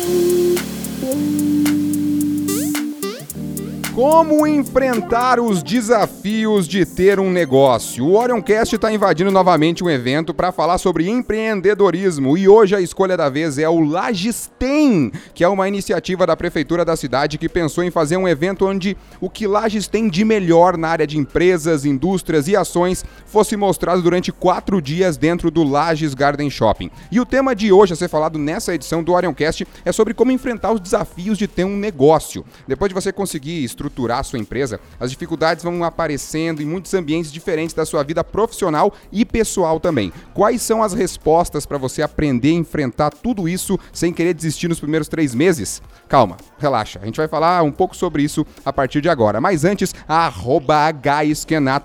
anh Como enfrentar os desafios de ter um negócio? O Orioncast está invadindo novamente um evento para falar sobre empreendedorismo e hoje a escolha da vez é o Lages que é uma iniciativa da prefeitura da cidade que pensou em fazer um evento onde o que Lages tem de melhor na área de empresas, indústrias e ações fosse mostrado durante quatro dias dentro do Lages Garden Shopping. E o tema de hoje a ser falado nessa edição do Orioncast é sobre como enfrentar os desafios de ter um negócio. Depois de você conseguir estruturar estruturar a sua empresa, as dificuldades vão aparecendo em muitos ambientes diferentes da sua vida profissional e pessoal também. Quais são as respostas para você aprender a enfrentar tudo isso sem querer desistir nos primeiros três meses? Calma, relaxa. A gente vai falar um pouco sobre isso a partir de agora. Mas antes, arroba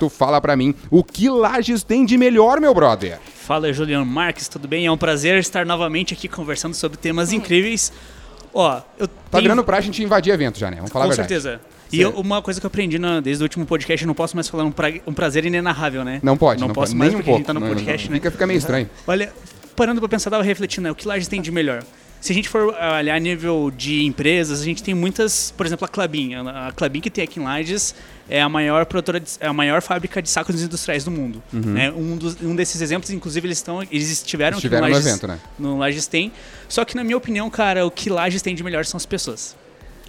fala para mim o que Lages tem de melhor, meu brother. Fala, Juliano Marques, tudo bem? É um prazer estar novamente aqui conversando sobre temas incríveis. Ó, eu Tá tenho... virando pra gente invadir evento já, né? Vamos falar Com a verdade. certeza. E eu, uma coisa que eu aprendi na, desde o último podcast, eu não posso mais falar um, pra, um prazer inenarrável, né? Não pode. Não, não posso pode, mais nem porque um a gente tá no não, podcast, não, né? Fica, fica meio estranho. Olha, parando pra pensar, tava refletindo, né? O que Lages tem de melhor? Se a gente for olhar a nível de empresas, a gente tem muitas, por exemplo, a Clabin. A Clabin que tem aqui em Lages é a maior produtora, de, é a maior fábrica de sacos industriais do mundo. Uhum. Né? Um, dos, um desses exemplos, inclusive, eles estão, eles estiveram, estiveram aqui no, Lages, evento, né? No Lages tem. Só que na minha opinião, cara, o que Lages tem de melhor são as pessoas.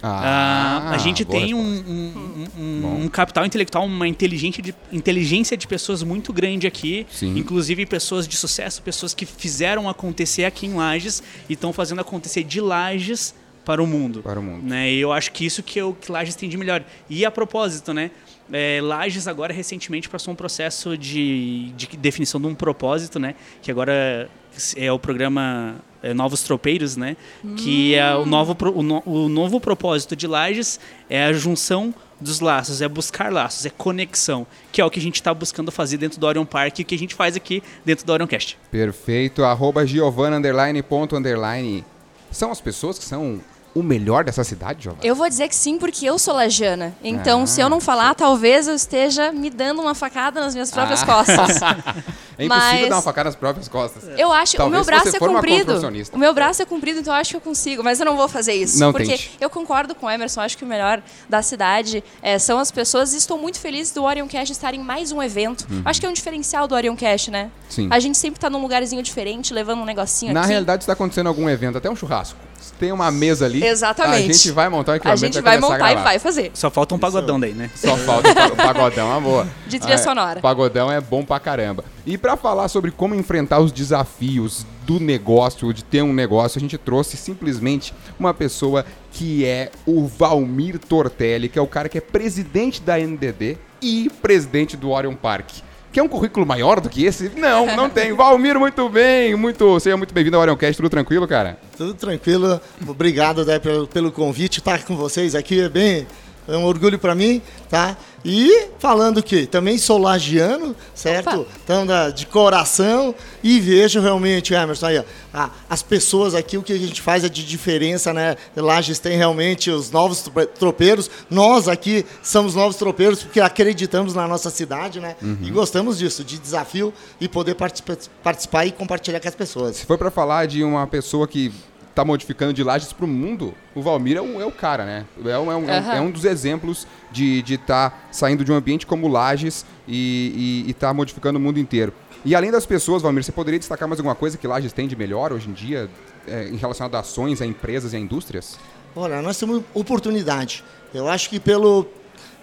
Ah, ah, a gente tem um, um, um, um, capital intelectual, uma inteligência de, inteligência de pessoas muito grande aqui, Sim. inclusive pessoas de sucesso, pessoas que fizeram acontecer aqui em Lages e estão fazendo acontecer de Lages para o mundo. Para o mundo. Né? E eu acho que isso que, é o que Lages tem de melhor. E a propósito, né? É, Lages agora recentemente passou um processo de, de definição de um propósito, né? Que agora é o programa é, Novos Tropeiros, né? Hum. Que é o novo, o, no, o novo propósito de Lages é a junção dos laços, é buscar laços, é conexão, que é o que a gente está buscando fazer dentro do Orion Park e o que a gente faz aqui dentro do Orioncast. Perfeito. Arroba Giovana, underline, ponto, underline. São as pessoas que são o melhor dessa cidade, Giovana? Eu vou dizer que sim, porque eu sou lajana. Então, ah, se eu não falar, talvez eu esteja me dando uma facada nas minhas próprias ah. costas. é impossível Mas... dar uma facada nas próprias costas. Eu acho, talvez o meu braço é comprido. O meu braço é comprido, então eu acho que eu consigo, mas eu não vou fazer isso. Não porque tente. eu concordo com o Emerson, acho que o melhor da cidade é, são as pessoas e estou muito feliz do Orion Cash estar em mais um evento. Uhum. Acho que é um diferencial do Orion Cash, né? Sim. A gente sempre está num lugarzinho diferente, levando um negocinho Na aqui. realidade, está acontecendo algum evento, até um churrasco tem uma mesa ali. Exatamente. A gente vai montar um equipamento A gente vai montar e vai fazer. Só falta um pagodão daí, né? Só falta um pagodão, uma boa. De trilha ah, sonora. Pagodão é bom pra caramba. E para falar sobre como enfrentar os desafios do negócio, de ter um negócio, a gente trouxe simplesmente uma pessoa que é o Valmir Tortelli, que é o cara que é presidente da NDD e presidente do Orion Park. Quer um currículo maior do que esse? Não, não tem. Valmir, muito bem. Muito, seja muito bem-vindo ao Orioncast. Tudo tranquilo, cara? Tudo tranquilo. Obrigado Dé, pelo, pelo convite. Estar com vocês aqui é bem é um orgulho para mim, tá? E falando que também sou lagiano, certo? Então, de coração e vejo realmente, Emerson, aí, ó, as pessoas aqui, o que a gente faz é de diferença, né? Lages tem realmente os novos tropeiros. Nós aqui somos novos tropeiros porque acreditamos na nossa cidade, né? Uhum. E gostamos disso, de desafio e poder participar e compartilhar com as pessoas. Se for para falar de uma pessoa que tá modificando de Lages para o mundo, o Valmir é o, é o cara, né? É um, é um, uhum. é um dos exemplos de estar tá saindo de um ambiente como Lages e estar tá modificando o mundo inteiro. E além das pessoas, Valmir, você poderia destacar mais alguma coisa que Lages tem de melhor hoje em dia é, em relação a ações, a empresas e a indústrias? Olha, nós temos oportunidade. Eu acho que pelo,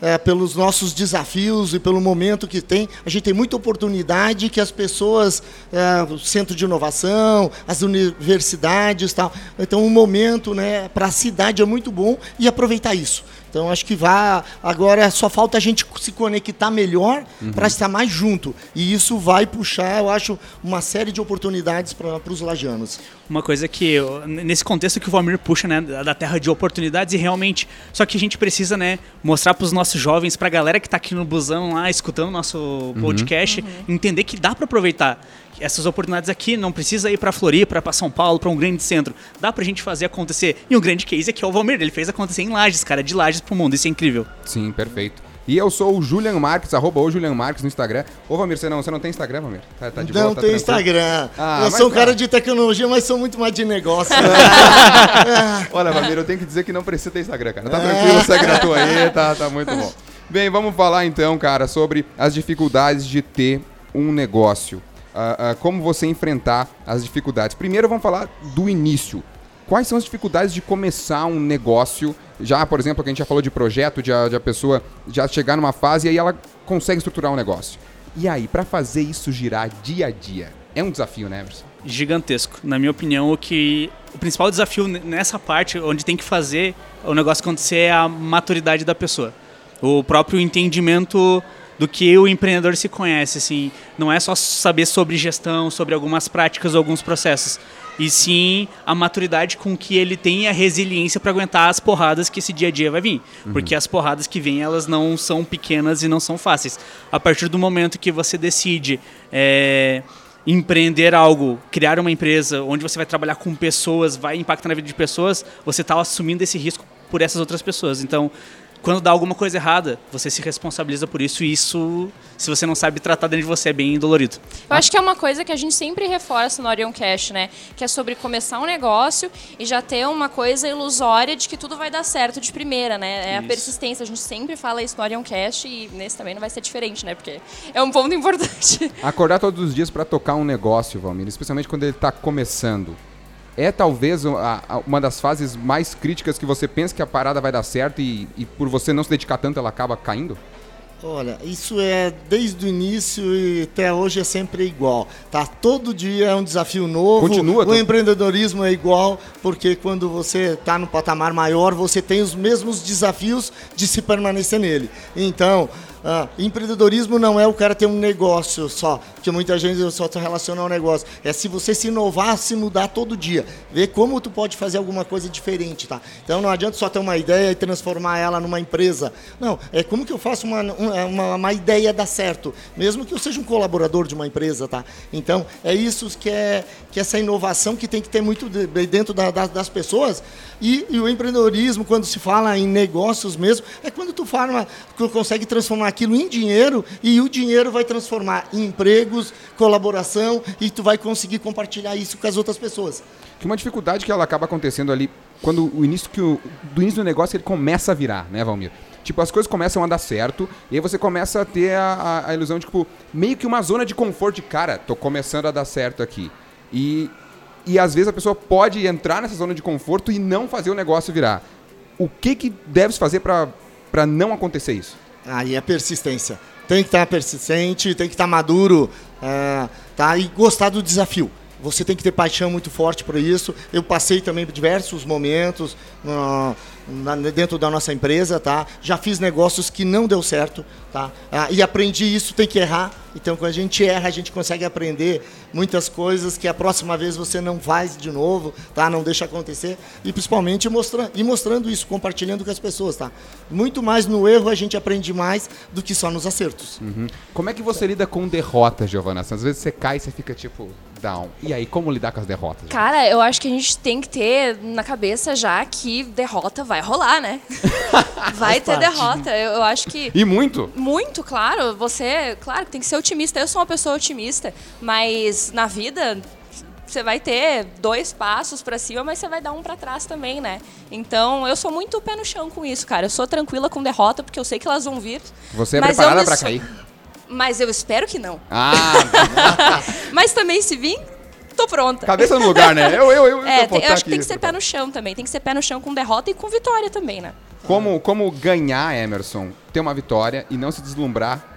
é, pelos nossos desafios e pelo momento que tem. A gente tem muita oportunidade que as pessoas, é, o centro de inovação, as universidades, tal. Então, o momento, né, para a cidade é muito bom e aproveitar isso. Então acho que vai. Agora só falta a gente se conectar melhor uhum. para estar mais junto. E isso vai puxar, eu acho, uma série de oportunidades para os lajanos. Uma coisa que, nesse contexto que o Valmir puxa, né, da terra de oportunidades, e realmente, só que a gente precisa, né, mostrar para os nossos jovens, para a galera que está aqui no busão lá, escutando o nosso uhum. podcast, uhum. entender que dá para aproveitar essas oportunidades aqui, não precisa ir para Floripa, para São Paulo, para um grande centro. Dá para a gente fazer acontecer. E um grande case aqui é o Valmir, ele fez acontecer em Lages, cara, de Lages para o mundo. Isso é incrível. Sim, perfeito. E eu sou o Julian Marques, arroba o Julian Marques no Instagram. Ô, Valmir, você não, você não tem Instagram, Valmir? Tá, tá de não boa, tá tem? Instagram. Ah, eu sou um tá. cara de tecnologia, mas sou muito mais de negócio. né? Olha, Valmir, eu tenho que dizer que não precisa ter Instagram, cara. Tá É. tranquilo, segue na tua aí, tá, tá muito bom. Bem, vamos falar então, cara, sobre as dificuldades de ter um negócio. Ah, ah, como você enfrentar as dificuldades. Primeiro, vamos falar do início. Quais são as dificuldades de começar um negócio? Já, por exemplo, que a gente já falou de projeto, de a, de a pessoa já chegar numa fase e aí ela consegue estruturar um negócio. E aí, para fazer isso girar dia a dia? É um desafio, né, Emerson? gigantesco. Na minha opinião, o que o principal desafio nessa parte, onde tem que fazer o negócio acontecer, é a maturidade da pessoa. O próprio entendimento do que o empreendedor se conhece, assim, não é só saber sobre gestão, sobre algumas práticas ou alguns processos, e sim a maturidade com que ele tem a resiliência para aguentar as porradas que esse dia a dia vai vir, porque as porradas que vêm elas não são pequenas e não são fáceis. A partir do momento que você decide é, empreender algo, criar uma empresa onde você vai trabalhar com pessoas, vai impactar na vida de pessoas, você está assumindo esse risco por essas outras pessoas. Então, quando dá alguma coisa errada, você se responsabiliza por isso e isso, se você não sabe tratar dentro de você, é bem dolorido. Eu acho que é uma coisa que a gente sempre reforça no Orion Cash, né? Que é sobre começar um negócio e já ter uma coisa ilusória de que tudo vai dar certo de primeira, né? É a Isso. persistência. A gente sempre fala isso no Orion Cash e nesse também não vai ser diferente, né? Porque é um ponto importante. Acordar todos os dias para tocar um negócio, Valmir, especialmente quando ele está começando. É talvez a- a- uma das fases mais críticas que você pensa que a parada vai dar certo e, e por você não se dedicar tanto ela acaba caindo? Olha, isso é desde o início e até hoje é sempre igual. Tá? Todo dia é um desafio novo. Continua, O empreendedorismo é igual, porque quando você está no patamar maior, você tem os mesmos desafios de se permanecer nele. Então, ah, empreendedorismo não é o cara ter um negócio só, porque muita gente só se relaciona ao negócio. É se você se inovar, se mudar todo dia, ver como tu pode fazer alguma coisa diferente, tá? Então não adianta só ter uma ideia e transformar ela numa empresa. Não, é como que eu faço uma, um- uma, uma ideia dar certo, mesmo que eu seja um colaborador de uma empresa, tá? Então é isso que é que essa inovação que tem que ter muito de- dentro da- da- das pessoas e, e o empreendedorismo quando se fala em negócios mesmo é quando tu fala, tu consegue transformar aquilo em dinheiro e o dinheiro vai transformar em empregos, colaboração e tu vai conseguir compartilhar isso com as outras pessoas. Que uma dificuldade que ela acaba acontecendo ali quando o início que o, do início do negócio ele começa a virar, né, Valmir? Tipo, as coisas começam a dar certo e aí você começa a ter a, a- a ilusão de, tipo, meio que uma zona de conforto de, cara, tô começando a dar certo aqui. E, e às vezes a pessoa pode entrar nessa zona de conforto e não fazer o negócio virar. O que que deve fazer pra pra não acontecer isso? Aí é persistência. Tem que estar persistente, tem que estar maduro, ah, tá? E gostar do desafio. Você tem que ter paixão muito forte por isso. Eu passei também diversos momentos ah, na- dentro da nossa empresa, tá? Já fiz negócios que não deu certo, tá? Ah, e aprendi isso, tem que errar. Então, quando a gente erra, a gente consegue aprender muitas coisas que a próxima vez você não faz de novo, tá? Não deixa acontecer. E principalmente mostra, e mostrando isso, compartilhando com as pessoas, tá? Muito mais no erro a gente aprende mais do que só nos acertos. Uhum. Como é que você lida com derrotas, Giovana? Às vezes você cai e você fica tipo down. E aí, como lidar com as derrotas? Cara, eu acho que a gente tem que ter na cabeça já que derrota vai rolar, né? vai ter derrota. Eu, eu acho que. E muito? Muito, claro. Você, claro, que tem que ser otimista. Eu sou uma pessoa otimista, mas na vida você vai ter dois passos pra cima, mas você vai dar um pra trás também, né? Então, eu sou muito pé no chão com isso, cara. Eu sou tranquila com derrota porque eu sei que elas vão vir. Você é preparada me so- cair? Mas eu espero que não. Ah, Mas também se vir, tô pronta. cabeça no lugar, né? Eu, eu, eu, É, eu, eu acho que tem que ser pé no chão também. Tem que ser pé no chão com derrota e com vitória também, né? Como, como ganhar, Emerson, ter uma vitória e não se deslumbrar.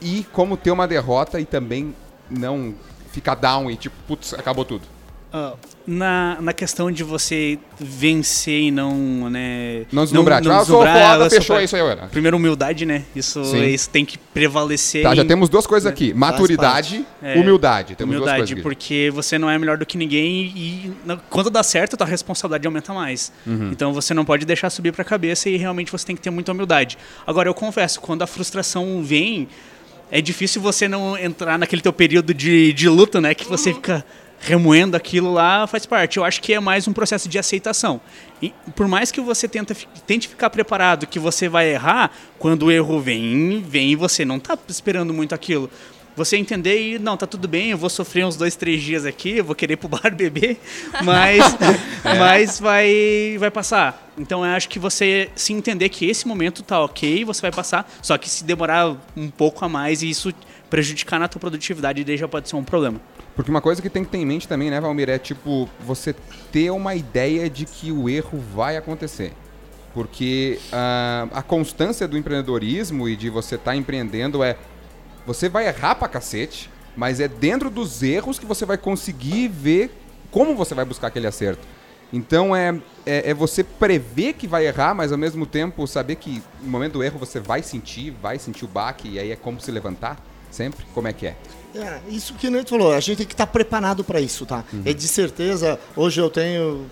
E como ter uma derrota e também não ficar down e tipo, putz, acabou tudo. Ah, na, na questão de você vencer e não, né... Não deslumbrar. Tipo, ah, eu sou deslumbrar, foda, fechou isso aí, olha. Primeiro, humildade, né? Isso, Sim. isso tem que prevalecer. Tá, já em- temos duas coisas aqui. Maturidade, É, humildade. Temos duas humildade, porque você não é melhor do que ninguém e quando dá certo, tua responsabilidade aumenta mais. Uhum. Então você não pode deixar subir pra cabeça e realmente você tem que ter muita humildade. Agora, eu confesso, quando a frustração vem, é difícil você não entrar naquele teu período de, de luta, né? Que você fica remoendo aquilo lá, faz parte. Eu acho que é mais um processo de aceitação. E por mais que você tenta, tente ficar preparado que você vai errar, quando o erro vem, vem e você não está esperando muito aquilo você entender e não, tá tudo bem, eu vou sofrer uns dois, três dias aqui, eu vou querer ir pro bar beber, mas, é. mas vai, vai passar. Então eu acho que você se entender que esse momento tá ok, você vai passar, só que se demorar um pouco a mais e isso prejudicar na tua produtividade, daí já pode ser um problema. Porque uma coisa que tem que ter em mente também, né, Valmir, é tipo, você ter uma ideia de que o erro vai acontecer. Porque uh, a constância do empreendedorismo e de você estar tá empreendendo é você vai errar pra cacete, mas é dentro dos erros que você vai conseguir ver como você vai buscar aquele acerto. Então é, é, é, você prever que vai errar, mas ao mesmo tempo saber que no momento do erro você vai sentir, vai sentir o baque, e aí é como se levantar sempre? Como é que é? É, isso que a gente falou, a gente tem que estar preparado para isso, tá? Uhum. É de certeza, hoje eu tenho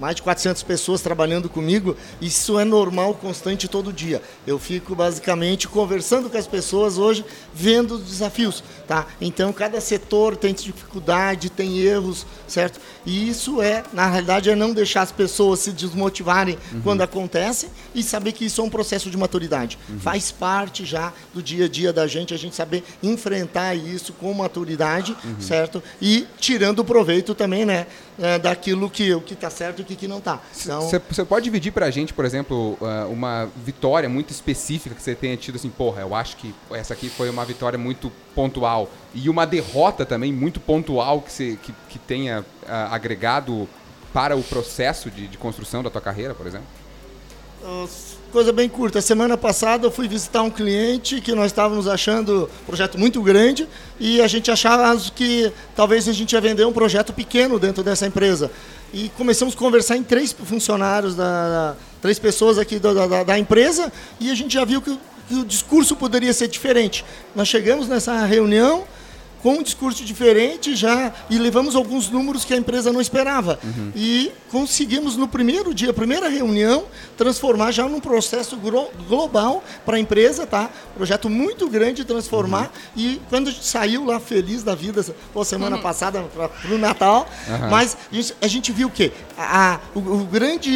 mais de 400 pessoas trabalhando comigo, isso é normal, constante todo dia. Eu fico basicamente conversando com as pessoas hoje, vendo os desafios, tá? Então cada setor tem dificuldade, tem erros, certo? E isso é, na realidade, é não deixar as pessoas se desmotivarem uhum. quando acontece e saber que isso é um processo de maturidade. Uhum. Faz parte já do dia a dia da gente, a gente saber enfrentar isso com maturidade, uhum. certo? E tirando proveito também, né, é, daquilo que o que está certo e que, que não está. Você então... pode dividir para a gente, por exemplo, uh, uma vitória muito específica que você tenha tido assim, porra, eu acho que essa aqui foi uma vitória muito pontual e uma derrota também muito pontual que, você, que, que tenha uh, agregado para o processo de, de construção da tua carreira, por exemplo? Coisa bem curta. Semana passada eu fui visitar um cliente que nós estávamos achando um projeto muito grande e a gente achava que talvez a gente ia vender um projeto pequeno dentro dessa empresa. E começamos a conversar em três funcionários, da, três pessoas aqui da, da, da, empresa e a gente já viu que, que o discurso poderia ser diferente. Nós chegamos nessa reunião com um discurso diferente já e levamos alguns números que a empresa não esperava. Uhum. E conseguimos no primeiro dia, primeira reunião, transformar já num processo global para a empresa, tá? Projeto muito grande transformar uhum. e quando a gente saiu lá feliz da vida, pô, semana uhum. passada para o Natal, mas a gente, viu o quê? A, a, o, o, grande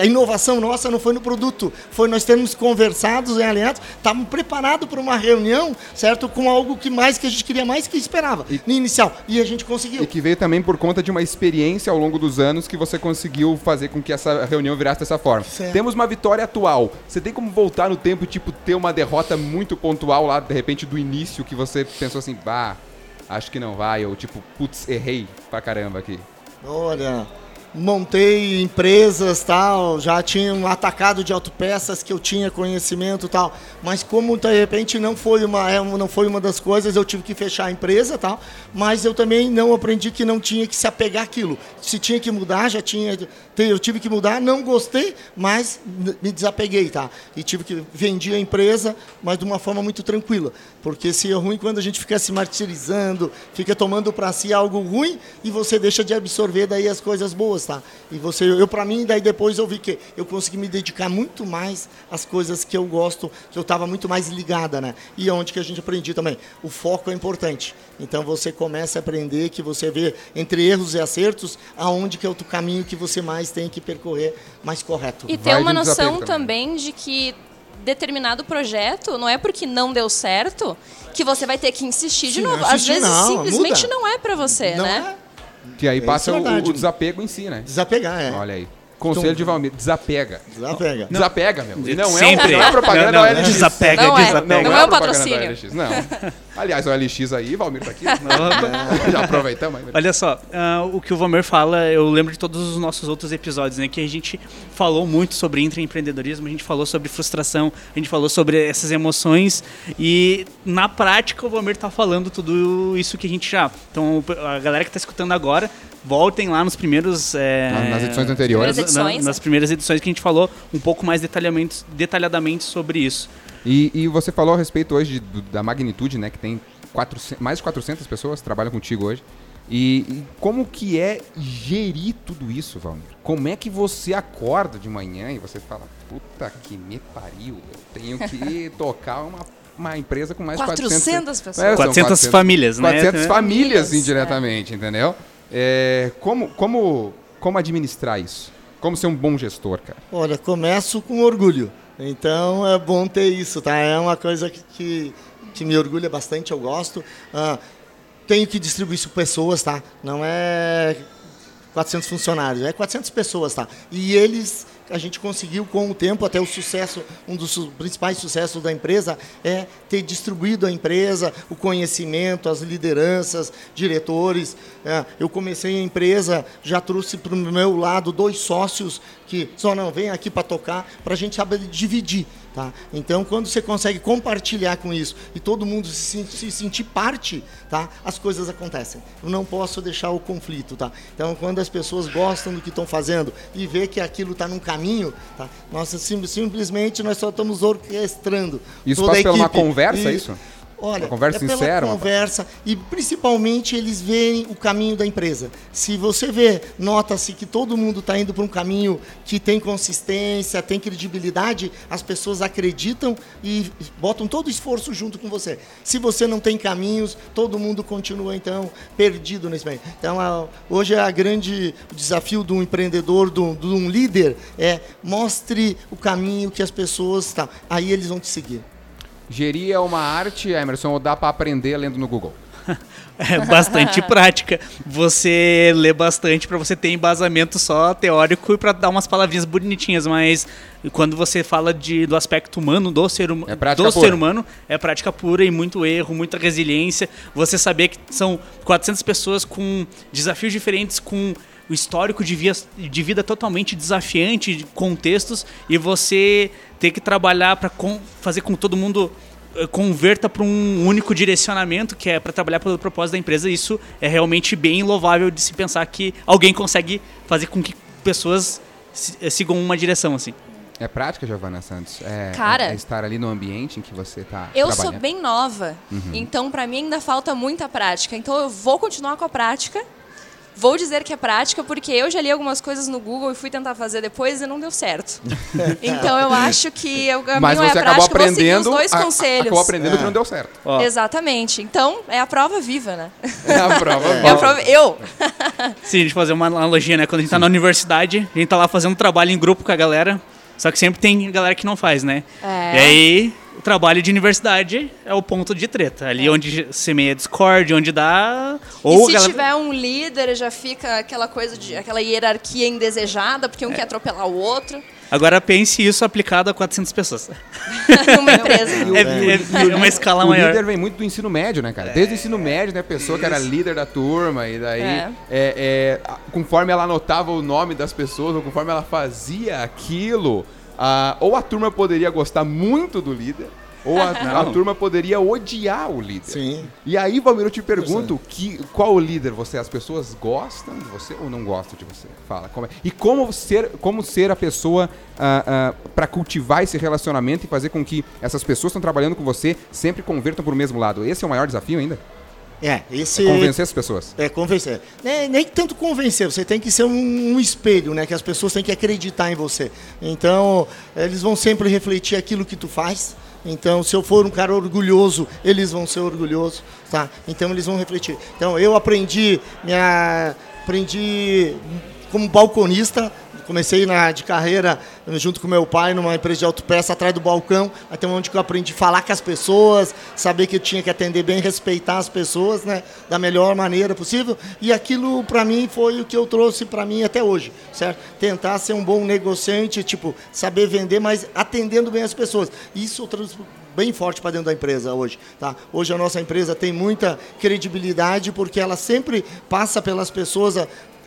a inovação nossa não foi no produto, foi nós termos conversados e alinhados, estávamos preparados para uma reunião, certo? Com algo que mais que a gente queria mais que esperava e, no inicial. E a gente conseguiu. E que veio também por conta de uma experiência ao longo dos anos que você conseguiu fazer com que essa reunião virasse dessa forma. Certo. Temos uma vitória atual. Você tem como voltar no tempo e, tipo, ter uma derrota muito pontual lá, de repente, do início, que você pensou assim, bah, acho que não vai, ou tipo, putz, errei pra caramba aqui. Olha, montei empresas tal, já tinha um atacado de autopeças que eu tinha conhecimento tal, mas como de repente não foi uma é, não foi uma das coisas, eu tive que fechar a empresa tal, mas eu também não aprendi que não tinha que se apegar aquilo. Se tinha que mudar, já tinha eu tive que mudar, não gostei, mas me desapeguei, tá? E tive que vender a empresa, mas de uma forma muito tranquila, porque se é ruim quando a gente fica se martirizando, fica tomando para si algo ruim e você deixa de absorver daí as coisas boas, tá? E você, eu para mim, daí depois eu vi que eu consegui me dedicar muito mais às coisas que eu gosto, que eu estava muito mais ligada, né? E é onde que a gente aprendi também, o foco é importante. Então você começa a aprender que você vê entre erros e acertos aonde que é o caminho que você mais tem que percorrer mais correto. E ter uma noção também de que determinado projeto não é porque não deu certo que você vai ter que insistir Sim, de novo. Às vezes não, simplesmente muda. não é para você, não né? É. Que aí passa é o, o, desapego em si, né? Desapegar, é. Olha aí. Conselho de Valmir, desapega. Desapega. Não. Desapega, meu. Não é, Sempre. não é propaganda não, não, não, Desapega, não é, desapega. Não, não é, é o patrocínio. Não. Aliás, o LX aí, Valmir tá aqui. Já aproveitamos. Aí. Olha só, uh, o que o Valmir fala, eu lembro de todos os nossos outros episódios, né? Que a gente falou muito sobre intraempreendedorismo, a gente falou sobre frustração, a gente falou sobre essas emoções e na prática o Valmir tá falando tudo isso que a gente já... Então, a galera que tá escutando agora voltem lá nos primeiros. É, nas edições anteriores. Nas, edições, nas primeiras edições que a gente falou um pouco mais detalhadamente sobre isso. E, e você falou a respeito hoje de, da magnitude, né? Que tem 400, mais de 400 pessoas que trabalham contigo hoje. E, e, como que é gerir tudo isso, Valmir? Como é que você acorda de manhã e você fala, puta que me pariu, eu tenho que tocar uma, uma empresa com mais 400, 400 pessoas. É, 400, 400 famílias, né? 400 famílias indiretamente, entendeu? É, como, como, como administrar isso? Como ser um bom gestor, cara? Olha, começo com orgulho. Então é bom ter isso, tá? É uma coisa que, que, que me orgulha bastante, eu gosto. Ah, tenho que distribuir isso pessoas, tá? Não é 400 funcionários, é 400 pessoas, tá? E eles a gente conseguiu com o tempo até o sucesso, um dos principais sucessos da empresa é ter distribuído a empresa, o conhecimento, as lideranças, diretores. É, eu comecei a empresa, já trouxe para o meu lado dois sócios que só não vem aqui para tocar, para a gente saber dividir. Tá? Então, quando você consegue compartilhar com isso e todo mundo se, se, sentir parte, tá? as coisas acontecem. Eu não posso deixar o conflito. Tá? Então, quando as pessoas gostam do que estão fazendo e vê que aquilo está num caminho, tá? Nossa, sim, simplesmente nós só estamos orquestrando. Isso passa por uma conversa, e, isso? Olha, uma conversa é pela sincera, conversa e principalmente eles veem o caminho da empresa. Se você vê, nota-se que todo mundo está indo para um caminho que tem consistência, tem credibilidade, as pessoas acreditam e botam todo o esforço junto com você. Se você não tem caminhos, todo mundo continua então perdido nesse meio. Então, hoje é a grande desafio de um empreendedor, de um líder, é mostre o caminho que as pessoas tá, aí eles vão te seguir. Gerir é uma arte, Emerson, ou dá para aprender lendo no Google? é bastante prática. Você lê bastante para você ter embasamento só teórico e para dar umas palavrinhas bonitinhas, mas quando você fala de, do aspecto humano do ser, hum, é do ser humano, é prática pura e muito erro, muita resiliência. Você saber que são 400 pessoas com desafios diferentes, com o histórico de, via, de vida totalmente desafiante, de contextos, e você ter que trabalhar para fazer com que todo mundo eh, converta para um único direcionamento, que é para trabalhar pelo propósito da empresa. Isso é realmente bem louvável de se pensar que alguém consegue fazer com que pessoas eh, sigam uma direção assim. É prática, Giovana Santos? É, Cara, é estar ali no ambiente em que você está Eu sou bem nova, uhum. então para mim ainda falta muita prática. Então eu vou continuar com a prática Vou dizer que é prática porque eu já li algumas coisas no Google e fui tentar fazer depois e não deu certo. então eu acho que o caminho Mas você é a acabou prática, aprendendo, os dois a, conselhos. Acabou aprendendo é. que não deu certo. Ó. Exatamente. Então é a prova viva, né? É a prova viva. É a prova... Eu. Sim, a gente fazer uma analogia, né? Quando a gente está na universidade, a gente está lá fazendo trabalho em grupo com a galera, só que sempre tem galera que não faz, né? É. E aí o trabalho de universidade é o ponto de treta. Ali é. onde semeia Discord, onde dá. Ou e se galera... tiver um líder, já fica aquela coisa de. aquela hierarquia indesejada, porque um é. quer atropelar o outro. Agora pense isso aplicado a 400 pessoas. Numa empresa. É, é, é, uma escala o maior. O líder vem muito do ensino médio, né, cara? Desde o ensino médio, né? A pessoa que era líder da turma, e daí, é. É, é, conforme ela anotava o nome das pessoas, ou conforme ela fazia aquilo, ah, ou a turma poderia gostar muito do líder, ou a, a, turma poderia odiar o líder. Sim. E aí, Valmir, eu te pergunto, que, qual líder você é? As pessoas gostam de você ou não gostam de você? Fala. Como é? E como ser, como ser a pessoa ah, ah, para cultivar esse relacionamento e fazer com que essas pessoas que estão trabalhando com você sempre convertam para o mesmo lado? Esse é o maior desafio ainda? É, esse... É convencer as pessoas. É, convencer. Nem, nem tanto convencer, você tem que ser um, um, espelho, né? Que as pessoas têm que acreditar em você. Então, eles vão sempre refletir aquilo que tu faz. Então, se eu for um cara orgulhoso, eles vão ser orgulhosos, tá? Então, eles vão refletir. Então, eu aprendi, minha, aprendi como balconista, comecei na, de carreira junto com meu pai numa empresa de autopeça atrás do balcão, até onde eu aprendi a falar com as pessoas, saber que eu tinha que atender bem, respeitar as pessoas, né, da melhor maneira possível. E aquilo para mim foi o que eu trouxe para mim até hoje, certo? Tentar ser um bom negociante, tipo, saber vender, mas atendendo bem as pessoas. Isso eu trouxe bem forte para dentro da empresa hoje. Tá? Hoje a nossa empresa tem muita credibilidade porque ela sempre passa pelas pessoas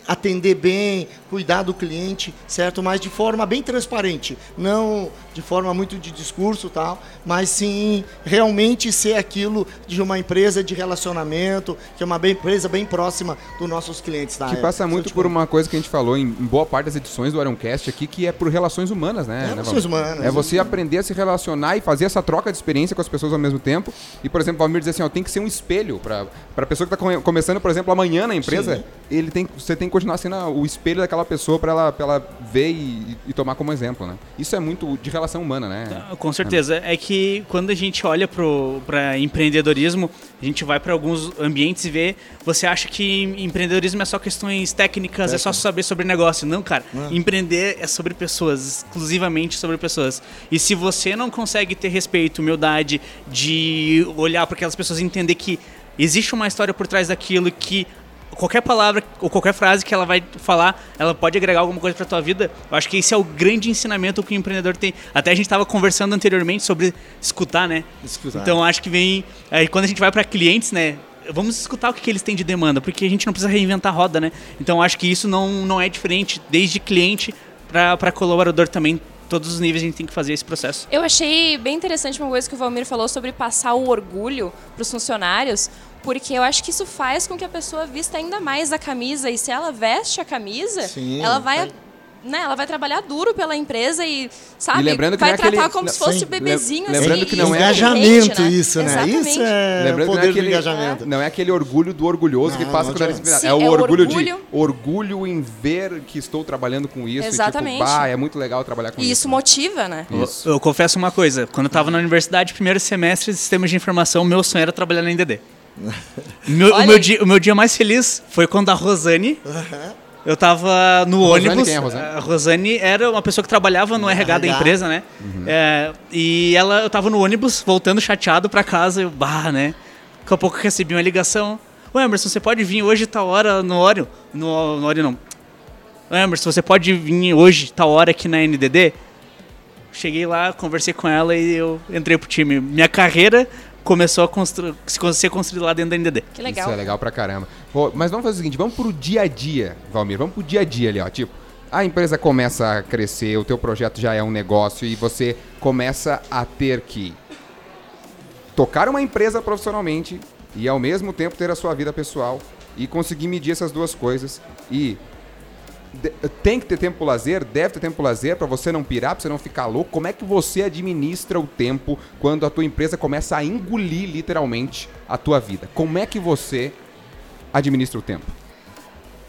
atender bem, cuidar do cliente, certo? Mas de forma bem transparente, não de forma muito de discurso tal, mas sim realmente ser aquilo de uma empresa de relacionamento, que é uma empresa bem próxima dos nossos clientes. Tá? Que passa muito por uma coisa que a gente falou em, boa parte das edições do Ironcast aqui, que é por relações humanas, né? Relações né, humanas. É você aprender a se relacionar e fazer essa troca de experiência com as pessoas ao mesmo tempo. E, por exemplo, o Valmir diz assim, ó, tem que ser um espelho para a pessoa que está começando, por exemplo, amanhã na empresa, sim. ele tem, você tem continuar sendo o espelho daquela pessoa pra ela, pra ela ver e, e tomar como exemplo, né? Isso é muito de relação humana, né? Ah, Com certeza. É que quando a gente olha para empreendedorismo, a gente vai para alguns ambientes e vê. Você acha que empreendedorismo é só questões técnicas, é só saber sobre negócio. Não, cara. Empreender é sobre pessoas, exclusivamente sobre pessoas. E se você não consegue ter respeito, humildade, de olhar para aquelas pessoas e entender que existe uma história por trás daquilo que qualquer palavra ou qualquer frase que ela vai falar, ela pode agregar alguma coisa pra tua vida. Eu acho que esse é o grande ensinamento que o empreendedor tem. Até a gente estava conversando anteriormente sobre escutar, né? Escutar. Então eu acho que vem aí quando a gente vai para clientes, né? Vamos escutar o que, que eles têm de demanda, porque a gente não precisa reinventar a roda, né? Então acho que isso não, não é diferente, desde cliente para colaborador também. Todos os níveis a gente tem que fazer esse processo. Eu achei bem interessante uma coisa que o Valmir falou sobre passar o orgulho para os funcionários, porque eu acho que isso faz com que a pessoa vista ainda mais a camisa e se ela veste a camisa, Sim, ela vai, vai- né, ela vai trabalhar duro pela empresa e sabe, E lembrando que vai é tratar aquele- como não, se fosse sim, bebezinho lem- lembrando assim, que não é- Engajamento, rende, isso, né? Exatamente. Isso é Lembrando que poder é, aquele, engajamento. não é aquele orgulho do orgulhoso que Não, passa não quando é adianta. disciplinado. Sim, É o é orgulho, orgulho. de orgulho em ver que estou trabalhando com isso. Exatamente. E, tipo, bah, é muito legal trabalhar com E isso. isso motiva, né? Isso. Eu, eu confesso uma coisa, quando eu tava na universidade, primeiro semestre de sistemas de informação, meu sonho era trabalhar na NDD. Meu- o, meu dia, o meu dia mais feliz foi quando a Rosane, eu tava no Rosane, ônibus. quem é a Rosane? A Rosane era uma pessoa que trabalhava no RH da RH. empresa, né? É, e ela, eu tava no ônibus, voltando chateado pra casa, eu, bah, né? Daqui a pouco eu recebi uma ligação. Ô Emerson, você pode vir hoje, tal hora, no Oreo? No, no Oreo não. Ô Emerson, você pode vir hoje, tal hora aqui na NDD? Cheguei lá, conversei com ela e eu entrei pro time. Minha carreira começou a constru se- ser construída lá dentro da NDD. Que legal. Isso é legal pra caramba. Pô, mas vamos fazer o seguinte, vamos pro dia a dia, Valmir. Vamos pro dia a dia ali, ó. Tipo, a empresa começa a crescer, o teu projeto já é um negócio e você começa a ter que tocar uma empresa profissionalmente e ao mesmo tempo ter a sua vida pessoal e conseguir medir essas duas coisas e tem que ter tempo pro lazer, deve ter tempo pro lazer pra você não pirar, pra você não ficar louco. Como é que você administra o tempo quando a tua empresa começa a engolir literalmente a tua vida? Como é que você administra o tempo?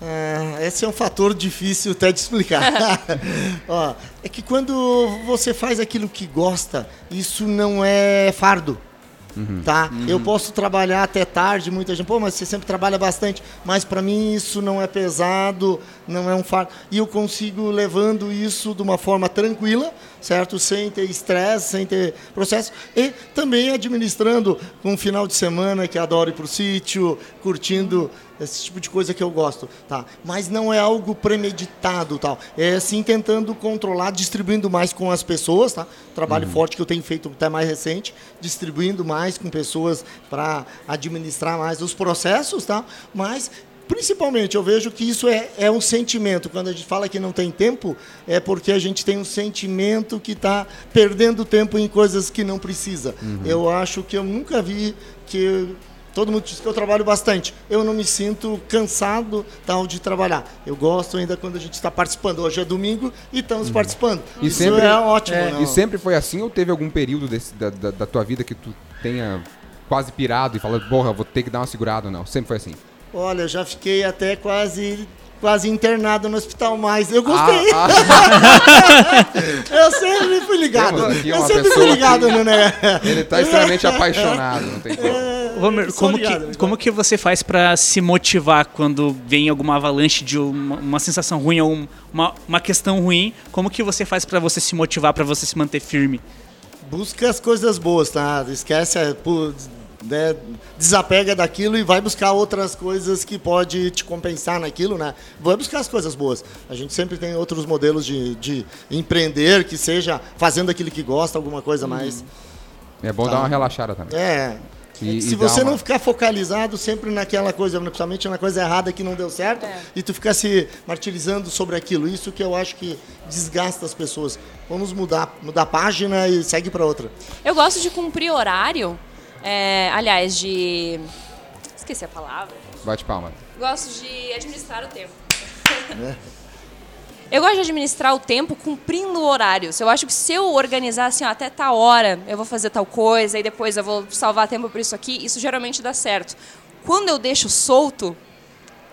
É, esse é um fator difícil até de explicar. Ó, é que quando você faz aquilo que gosta, isso não é fardo. Tá? Eu posso trabalhar até tarde, muita gente, pô, mas você sempre trabalha bastante, mas para mim isso não é pesado, não é um fardo. E eu consigo levando isso de uma forma tranquila, certo? Sem ter estresse, sem ter processo. E também administrando um final de semana que adoro ir pro sítio, curtindo esse tipo de coisa que eu gosto, tá? Mas não é algo premeditado, tal. É assim tentando controlar, distribuindo mais com as pessoas, tá? Trabalho forte que eu tenho feito até mais recente, distribuindo mais com pessoas para administrar mais os processos, tá? Mas Principalmente, eu vejo que isso é, é um sentimento. Quando a gente fala que não tem tempo, é porque a gente tem um sentimento que está perdendo tempo em coisas que não precisa. Eu acho que eu nunca vi que todo mundo diz que eu trabalho bastante. Eu não me sinto cansado tal de trabalhar. Eu gosto ainda quando a gente está participando. Hoje é domingo e estamos participando. E isso sempre- é ótimo. não? E sempre foi assim ou teve algum período desse- da, da- da tua vida que tu tenha quase pirado e falado, porra, vou ter que dar uma segurada não? Sempre foi assim. Olha, eu já fiquei até quase quase internado no hospital, mas eu gostei. Ah, Eu sempre fui ligado. Eu sempre fui ligado ah, ele tá extremamente apaixonado, não tem como. Vamos, sou como, que, como que você faz pra se motivar quando vem alguma avalanche de uma, uma sensação ruim ou um- uma, uma questão ruim? Como que você faz pra você se motivar, pra você se manter firme? Busca as coisas boas, tá? Esquece, é, né, desapega daquilo e vai buscar outras coisas que pode te compensar naquilo, né? Vai buscar as coisas boas. A gente sempre tem outros modelos de, de empreender, que seja fazendo aquilo que gosta, alguma coisa mais. É bom dar uma relaxada também. É. E- Se e você uma- não ficar focalizado sempre naquela coisa, principalmente na coisa errada que não deu certo, É. e tu ficar se martirizando sobre aquilo, isso que eu acho que desgasta as pessoas. Vamos mudar, mudar a página e segue para outra. Eu gosto de cumprir horário, é, aliás, de. Esqueci a palavra. Bate palma. Gosto de administrar o tempo. Eu gosto de administrar o tempo cumprindo horários. Eu acho que se eu organizar assim, ó, até tal hora eu vou fazer tal coisa e depois eu vou salvar tempo por isso aqui, isso geralmente dá certo. Quando eu deixo solto,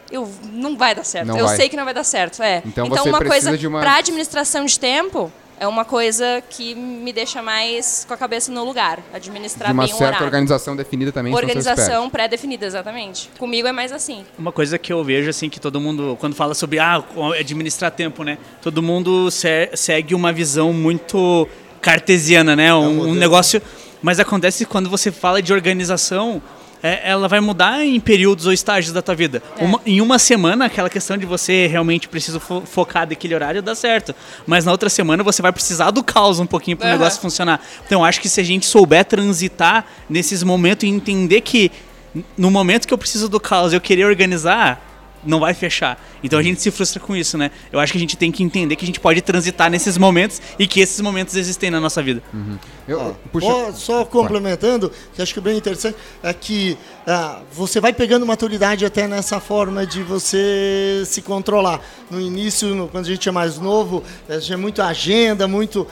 eu não vai dar certo. Não eu vai. sei que não vai dar certo. É. Então você uma coisa de uma- para administração de tempo é uma coisa que me deixa mais com a cabeça no lugar, administrar De uma bem o certa horário. organização definida também. Organização pré-definida, exatamente. Comigo é mais assim. Uma coisa que eu vejo, assim, que todo mundo, quando fala sobre ah, administrar tempo, né? Todo mundo se- segue uma visão muito cartesiana, né? Um, um modelo. negócio. Mas acontece que quando você fala de organização, é, ela vai mudar em períodos ou estágios da tua vida. É. Uma- em uma semana, aquela questão de você realmente precisa fo focar daquele horário dá certo. Mas na outra semana você vai precisar do caos um pouquinho para o Aham. negócio funcionar. Então acho que se a gente souber transitar nesses momentos e entender que no momento que eu preciso do caos eu querer organizar, não vai fechar. Então a gente se frustra com isso, né? Eu acho que a gente tem que entender que a gente pode transitar nesses momentos e que esses momentos existem na nossa vida. Eu, puxa, Ó, só complementando, que acho que é bem interessante, é que ah, você vai pegando maturidade até nessa forma de você se controlar. No início, no- quando a gente é mais novo, a gente é muito agenda, muito.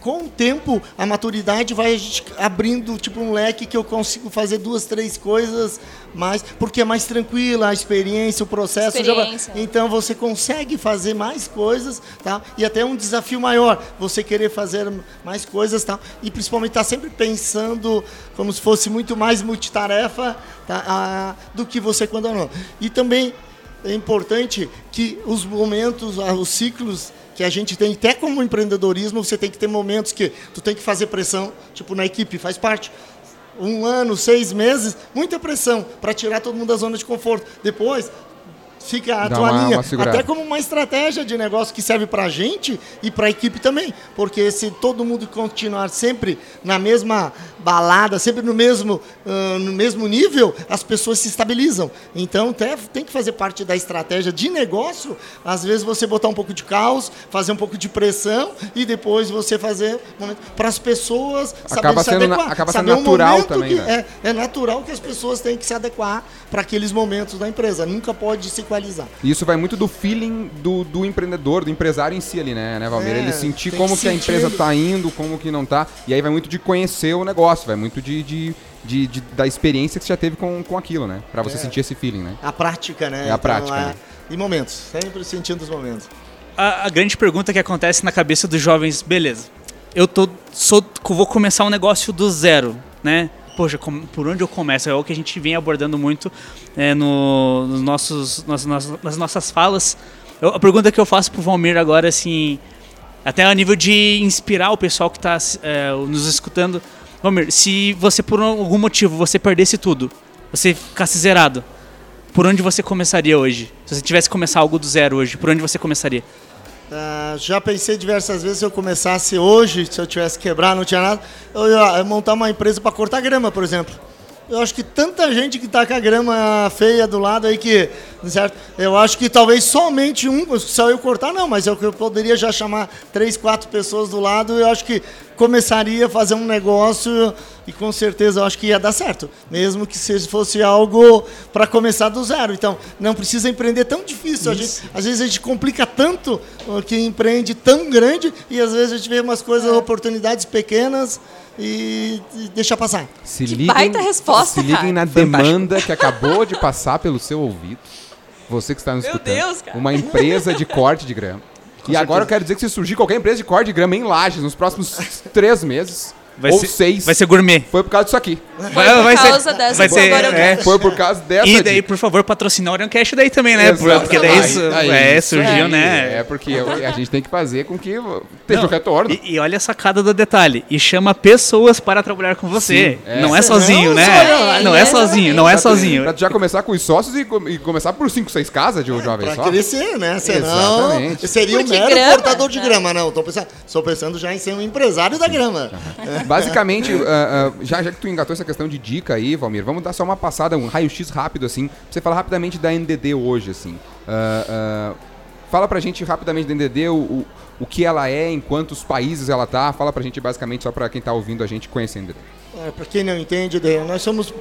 Com o tempo, a maturidade vai a gente abrindo tipo um leque que eu consigo fazer duas, três coisas mais, porque é mais tranquila a experiência, o processo. já Experiência. então você consegue fazer mais coisas, tá? E até um desafio maior, você querer fazer mais coisas, tá? E principalmente estar sempre pensando como se fosse muito mais multitarefa, tá? Ah, do que você quando não. E também é importante que os momentos, ah, os ciclos que a gente tem, até como empreendedorismo, você tem que ter momentos que tu tem que fazer pressão, tipo na equipe, faz parte um ano, seis meses, muita pressão para tirar todo mundo da zona de conforto. Depois fica a Dá tua uma- linha, uma até como uma estratégia de negócio que serve para a gente e para a equipe também, porque se todo mundo continuar sempre na mesma balada, sempre no mesmo, ah, no mesmo nível, as pessoas se estabilizam. Então até tem que fazer parte da estratégia de negócio, às vezes você botar um pouco de caos, fazer um pouco de pressão e depois você fazer para as pessoas Acaba sendo na- adequar, acaba sendo natural também, que- né? é, é natural que as pessoas têm que se adequar para aqueles momentos da empresa. Nunca pode se equalizar. E isso vai muito do feeling do, do empreendedor, do empresário em si ali, né, né Valmir? É, Ele sentir como que que a sentir empresa ele. tá indo, como que não tá. E aí vai muito de conhecer o negócio, vai muito de, de, de- de- da experiência que você já teve com, com aquilo, né? Pra você É. sentir esse feeling, né? A prática, né? É a prática, é- né? E momentos, sempre sentindo os momentos. A, a grande pergunta que acontece na cabeça dos jovens, beleza. Eu tô, sou, vou começar um negócio do zero, né? Poxa, com- por onde eu começo? É o que a gente vem abordando muito é, no, nos nossos, nas, nas- nas nossas falas. Eu- a pergunta que eu faço pro Valmir agora, assim, até a nível de inspirar o pessoal que está nos escutando. Valmir, se você por algum motivo você perdesse tudo, você ficasse zerado, por onde você começaria hoje? Se você tivesse que começar algo do zero hoje, por onde você começaria? Ah, já pensei diversas vezes se eu começasse hoje, se eu tivesse quebrar, não tinha nada, eu ia montar uma empresa para cortar grama, por exemplo. Eu acho que tanta gente que tá com a grama feia do lado aí que, certo? Eu acho que talvez somente um, só eu cortar não, mas eu, eu poderia já chamar três, quatro pessoas do lado. Eu acho que começaria a fazer um negócio e com certeza eu acho que ia dar certo, mesmo que se fosse algo para começar do zero. Então, não precisa empreender tão difícil. A gente, às vezes a gente complica tanto o que empreende tão grande e às vezes a gente vê umas coisas, oportunidades pequenas e, e deixa passar. Se Que baita resposta, Se liguem cara. na Fantástico. demanda que acabou de passar pelo seu ouvido. Você que está nos Meu escutando. Deus, cara. Uma empresa de corte de grama. E agora eu quero dizer que se surgir qualquer empresa de corte de grama em Lages nos próximos três meses, Vai ou ser, seis, Vai ser gourmet. foi por causa disso aqui. Foi por causa dessa, vai ser, é. Foi por causa dessa E daí, dica. por favor, patrocina o Orion Cash daí também, né? Exatamente. Porque daí isso, Aí- é, isso surgiu, aí. né? É porque a gente tem que fazer com que Não, o retorno. E, e olha a sacada do detalhe. E chama pessoas para trabalhar com você. Sim, é. Não é sozinho, Não, né? Não é é sozinho, não é sozinho. Pra já começar com os sócios e, e começar por 5, 6 casas de, uma vez Pra só. crescer, né? Senão, Exatamente. seria um mero grama, cortador de né? grama. Não, tô pensando, estou pensando já em ser um empresário da grama. Basicamente, ah, ah, já, já que tu engatou essa questão de dica aí, Valmir, vamos dar só uma passada, um raio-x rápido, assim, pra você falar rapidamente da NDD hoje, assim. Ah, fala pra gente rapidamente da NDD, o, o, o que ela é, em quantos países ela tá. Fala pra gente, basicamente, só pra quem tá ouvindo a gente conhecer a NDD. É, Para quem não entende, de- nós somos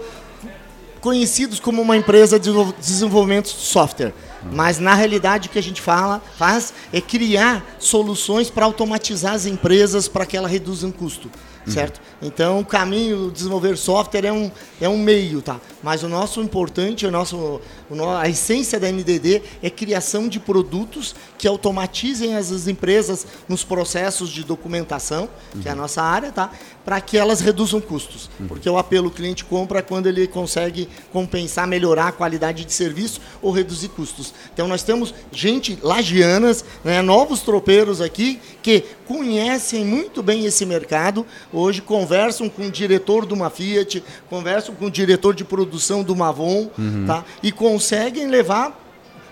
conhecidos como uma empresa de desenvol- desenvolvimento de software. Mas na realidade o que a gente fala, faz é criar soluções para automatizar as empresas para que elas reduzam custo certo? Então, o caminho, desenvolver software é um, é um meio, tá? Mas o nosso importante, o nosso, o, a essência da NDD é criação de produtos que automatizem as, as empresas nos processos de documentação, uhum. que é a nossa área, tá? Para que elas reduzam custos. Uhum. Porque o apelo cliente compra quando ele consegue compensar, melhorar a qualidade de serviço ou reduzir custos. Então, nós temos gente lagianas, né, novos tropeiros aqui, que conhecem muito bem esse mercado, hoje conversam com o diretor de uma Fiat, conversam com o diretor de produção do Mavon, uhum. tá? e conseguem levar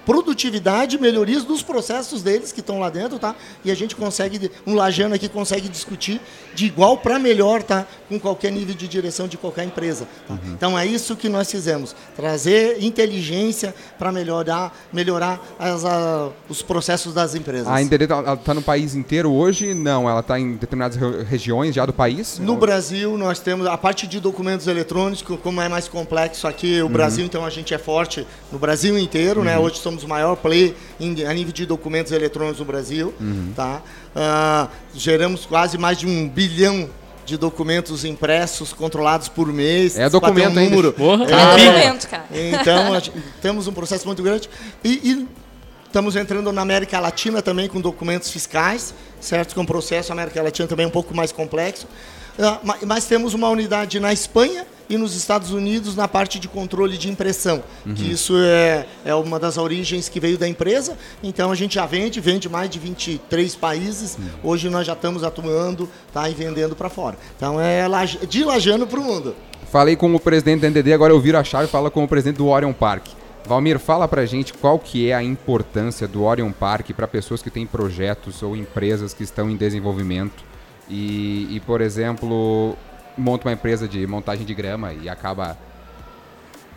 produtividade, melhorias dos processos deles que estão lá dentro, tá? E a gente consegue, um lajano aqui consegue discutir de igual para melhor, tá? Com qualquer nível de direção de qualquer empresa. Tá? Uhum. Então é isso que nós fizemos, trazer inteligência para melhorar, melhorar as, a, os processos das empresas. A NDD está tá no país inteiro hoje? Não, ela está em determinadas regiões já do país? No Brasil nós temos a parte de documentos eletrônicos, como é mais complexo aqui, o uhum. Brasil, então a gente é forte no Brasil inteiro, né? uhum. né? Hoje somos somos o maior play em, a nível de documentos eletrônicos no Brasil. Uhum. Tá? Uh, geramos quase mais de um bilhão de documentos impressos, controlados por mês. É documento um número. Porra. É, é documento, cara. Então, temos um processo muito grande. E, e, estamos entrando na América Latina também com documentos fiscais, certo? Com um processo América Latina também um pouco mais complexo. Uh, mas temos uma unidade na Espanha, e nos Estados Unidos na parte de controle de impressão, uhum. que isso é, é uma das origens que veio da empresa. Então a gente já vende, vende mais de 23 países. Uhum. Hoje nós já estamos atuando tá, e vendendo para fora. Então é de lajano para o mundo. Falei com o presidente da NDD, agora eu viro a chave e falo com o presidente do Orion Park. Valmir, fala pra gente qual que é a importância do Orion Park para pessoas que têm projetos ou empresas que estão em desenvolvimento. E, e, por exemplo, monta uma empresa de montagem de grama e acaba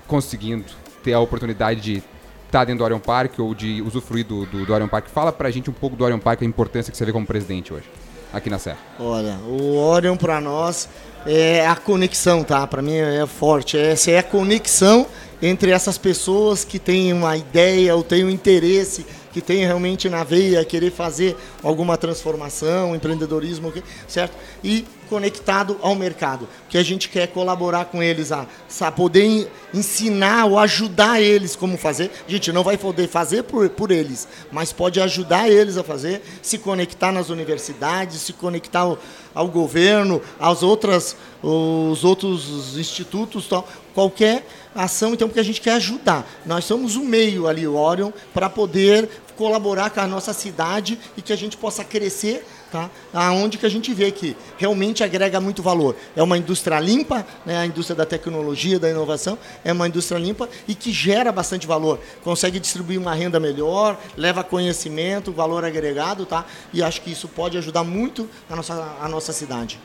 conseguindo ter a oportunidade de estar tá dentro do Orion Park ou de usufruir do, do, do Orion Park. Fala pra gente um pouco do Orion Park, a importância que você vê como presidente hoje, aqui na Serra. Olha, o Orion para nós é a conexão, tá? Para mim é forte. Essa é a conexão entre essas pessoas que têm uma ideia ou têm um interesse que tem realmente na veia querer fazer alguma transformação, empreendedorismo, certo? E conectado ao mercado, que a gente quer colaborar com eles a, a poder ensinar ou ajudar eles como fazer. A gente não vai poder fazer por, por eles, mas pode ajudar eles a fazer, se conectar nas universidades, se conectar ao, ao governo, aos outras, os outros institutos, tal, qualquer ação, então, porque a gente quer ajudar. Nós somos o um meio ali, o Orion, para poder colaborar com a nossa cidade e que a gente possa crescer tá? aonde que a gente vê que realmente agrega muito valor. É uma indústria limpa, né? a indústria da tecnologia, da inovação, é uma indústria limpa e que gera bastante valor. Consegue distribuir uma renda melhor, leva conhecimento, valor agregado, tá? e acho que isso pode ajudar muito a nossa, a nossa cidade.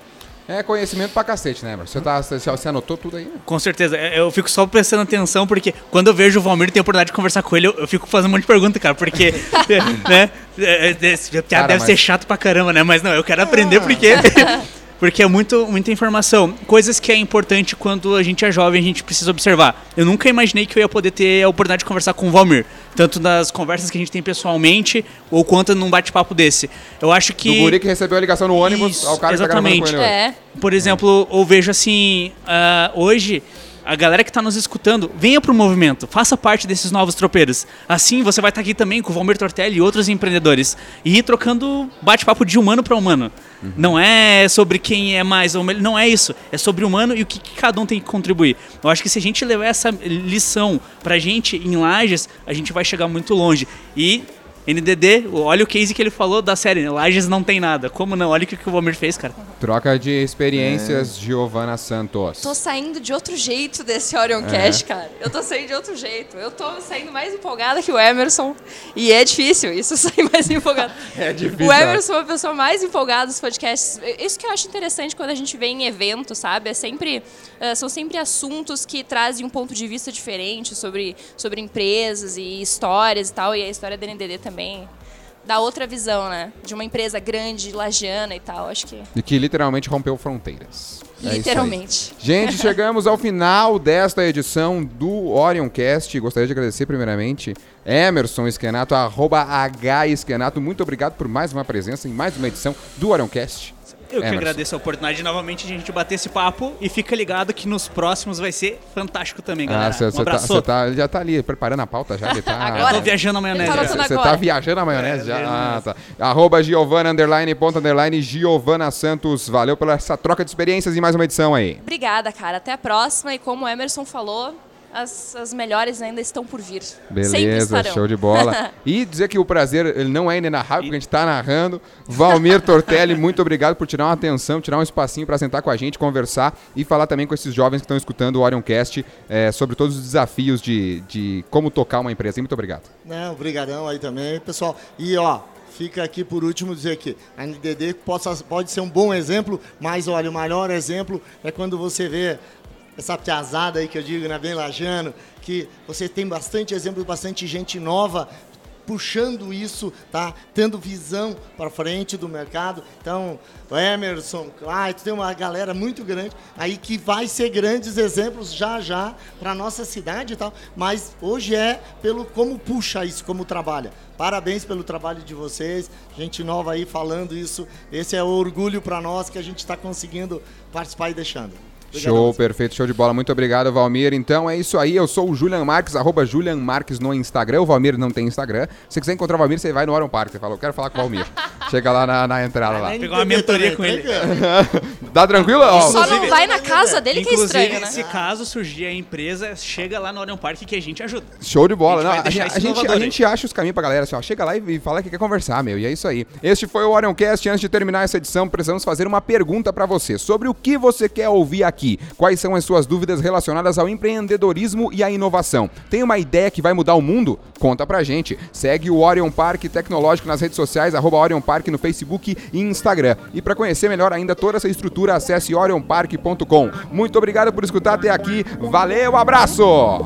É conhecimento pra cacete, né, Você, tá, você, anotou tudo aí? Com certeza. É, eu fico só prestando atenção, porque quando eu vejo o Valmir e tenho a oportunidade de conversar com ele, eu, eu fico fazendo um monte de pergunta, cara. Porque, né, é, é, cara, deve mas... ser chato pra caramba, né? Mas não, eu quero aprender porque... porque é muito, muita informação. Coisas que é importante quando a gente é jovem, a gente precisa observar. Eu nunca imaginei que eu ia poder ter a oportunidade de conversar com o Valmir. Tanto nas conversas que a gente tem pessoalmente, ou quanto num bate-papo desse. Eu acho que. Do guri que recebeu a ligação no ônibus Isso, ao cara exatamente. que tá com ele. É. Por exemplo, eu vejo assim, uh, hoje a galera que está nos escutando, venha para o movimento, faça parte desses novos tropeiros. Assim você vai estar tá aqui também com o Valmir Tortelli e outros empreendedores. E ir trocando bate-papo de humano para humano. Uhum. Não é sobre quem é mais ou menos, não é isso. É sobre o humano e o que, que, cada um tem que contribuir. Eu acho que se a gente levar essa lição para a gente em Lages, a gente vai chegar muito longe. E NDD, olha o case que ele falou da série, né? Lages não tem nada. Como não? Olha o que, que o Valmir fez, cara. Troca de experiências, é. Giovana Santos. Tô saindo de outro jeito desse Orion é. Cash, cara. Eu tô saindo de outro jeito. Eu tô saindo mais empolgada que o Emerson. E é difícil isso, sair mais empolgada. é difícil. O Emerson é a pessoa mais empolgada dos podcasts. Isso que eu acho interessante quando a gente vê em evento, sabe? É sempre, uh, são sempre assuntos que trazem um ponto de vista diferente sobre, sobre empresas e histórias e tal. E a história da NDD também dá outra visão, né? De uma empresa grande, lagiana e tal, acho que... E que literalmente rompeu fronteiras. É. Literalmente. Gente, chegamos ao final desta edição do Orioncast. Gostaria de agradecer primeiramente Emerson Esquenato, arroba H Esquenato. Muito obrigado por mais uma presença em mais uma edição do Orioncast. Eu que Emerson. agradeço a oportunidade de novamente a gente bater esse papo e fica ligado que nos próximos vai ser fantástico também, galera. Ah, você um tá, abraço. cê tá, ele já tá ali preparando a pauta já. Ele tá, Agora. Tô viajando na Ele maionese. tá Você agora. tá viajando a maionese É, já? Ah, tá. Arroba Giovana, underline, ponto, underline, Giovana Santos. Valeu pela essa troca de experiências e mais uma edição aí. Obrigada, cara. Até a próxima. E como o Emerson falou, as, as melhores ainda estão por vir. Beleza, show de bola. E dizer que o prazer ele não é inenarrável, porque a gente tá narrando. Valmir Tortelli, muito obrigado por tirar uma atenção, tirar um espacinho para sentar com a gente, conversar e falar também com esses jovens que estão escutando o Orioncast é, sobre todos os desafios de, de como tocar uma empresa. E muito obrigado. Não, obrigadão aí também, pessoal. E ó, fica aqui por último dizer que a NDD possa, pode ser um bom exemplo, mas olha, o maior exemplo é quando você vê essa piazada aí que eu digo, né, bem lajano, que você tem bastante exemplo, bastante gente nova puxando isso, tá? Tendo visão para frente do mercado. Então, Emerson, Clyde, tem uma galera muito grande aí que vai ser grandes exemplos já já para nossa cidade e tal. Mas hoje é pelo como puxa isso, como trabalha. Parabéns pelo trabalho de vocês, gente nova aí falando isso. Esse é o orgulho para nós que a gente está conseguindo participar e deixando. Obrigadão. Show, perfeito, show de bola. Muito obrigado, Valmir. Então é isso aí. Eu sou o Julian Marques, arroba Julian Marques no Instagram. O Valmir não tem Instagram. Se você quiser encontrar o Valmir, você vai no Orion Park. Você fala, eu quero falar com o Valmir. Chega lá na, na entrada lá. Pegar uma mentoria com ele. Dá tranquilo? Ó, Só não vai na casa dele que é Inclusive, estranho, né? se caso surgir a empresa, chega lá no Orion Park que a gente ajuda. Show de bola. A gente Não, A, a, gente, a gente acha os caminhos pra galera. Assim, ó, chega lá e, e fala que quer conversar, meu. E é isso aí. Este foi o Orioncast. Antes de terminar essa edição, precisamos fazer uma pergunta pra você sobre o que você quer ouvir aqui. Quais são as suas dúvidas relacionadas ao empreendedorismo e à inovação? Tem uma ideia que vai mudar o mundo? Conta pra gente. Segue o Orion Park Tecnológico nas redes sociais, arroba Orion Park no Facebook e Instagram. E para conhecer melhor ainda toda essa estrutura, acesse orionpark.com. Muito obrigado por escutar até aqui. Valeu, abraço!